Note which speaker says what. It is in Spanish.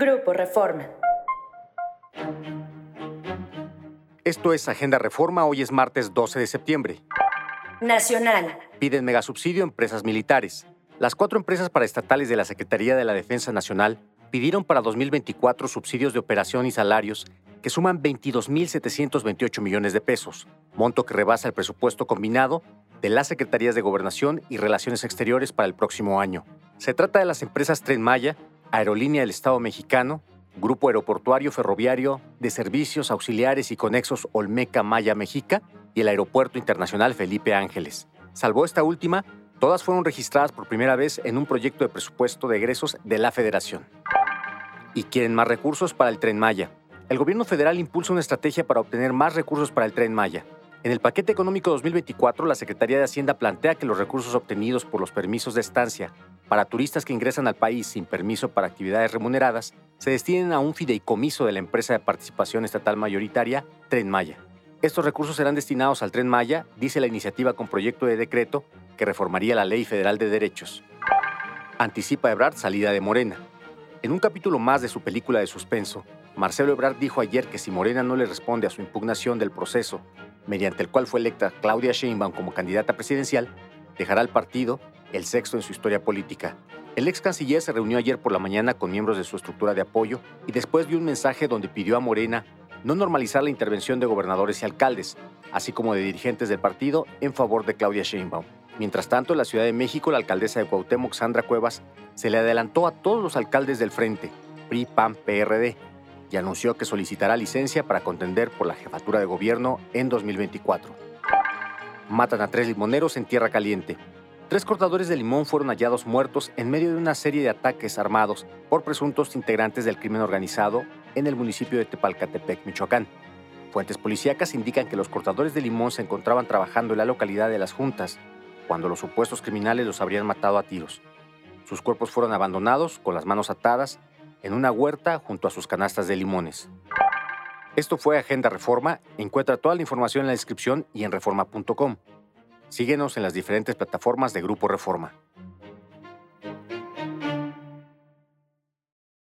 Speaker 1: Grupo Reforma.
Speaker 2: Esto es Agenda Reforma, hoy es martes 12 de septiembre.
Speaker 1: Nacional.
Speaker 2: Piden megasubsidio a empresas militares. Las cuatro empresas paraestatales de la Secretaría de la Defensa Nacional pidieron para 2024 subsidios de operación y salarios que suman 22.728 millones de pesos, monto que rebasa el presupuesto combinado de las Secretarías de Gobernación y Relaciones Exteriores para el próximo año. Se trata de las empresas Tren Maya, Aerolínea del Estado Mexicano, Grupo Aeroportuario Ferroviario de Servicios Auxiliares y Conexos Olmeca Maya Mexica y el Aeropuerto Internacional Felipe Ángeles. Salvo esta última, todas fueron registradas por primera vez en un proyecto de presupuesto de egresos de la Federación. Y quieren más recursos para el Tren Maya. El gobierno federal impulsa una estrategia para obtener más recursos para el Tren Maya. En el paquete económico 2024, la Secretaría de Hacienda plantea que los recursos obtenidos por los permisos de estancia para turistas que ingresan al país sin permiso para actividades remuneradas se destinen a un fideicomiso de la empresa de participación estatal mayoritaria, Tren Maya. Estos recursos serán destinados al Tren Maya, dice la iniciativa con proyecto de decreto que reformaría la Ley Federal de Derechos. Anticipa Ebrard salida de Morena. En un capítulo más de su película de suspenso, Marcelo Ebrard dijo ayer que si Morena no le responde a su impugnación del proceso mediante el cual fue electa Claudia Sheinbaum como candidata presidencial, dejará al partido el sexto en su historia política. El ex canciller se reunió ayer por la mañana con miembros de su estructura de apoyo y después dio un mensaje donde pidió a Morena no normalizar la intervención de gobernadores y alcaldes, así como de dirigentes del partido en favor de Claudia Sheinbaum. Mientras tanto, en la Ciudad de México, la alcaldesa de Cuauhtémoc, Sandra Cuevas, se le adelantó a todos los alcaldes del frente, PRI, PAN, PRD, y anunció que solicitará licencia para contender por la jefatura de gobierno en 2024. Matan a tres limoneros en Tierra Caliente. Tres cortadores de limón fueron hallados muertos en medio de una serie de ataques armados por presuntos integrantes del crimen organizado en el municipio de Tepalcatepec, Michoacán. Fuentes policíacas indican que los cortadores de limón se encontraban trabajando en la localidad de Las Juntas, cuando los supuestos criminales los habrían matado a tiros. Sus cuerpos fueron abandonados, con las manos atadas, en una huerta junto a sus canastas de limones. Esto fue Agenda Reforma. Encuentra toda la información en la descripción y en reforma.com. Síguenos en las diferentes plataformas de Grupo Reforma.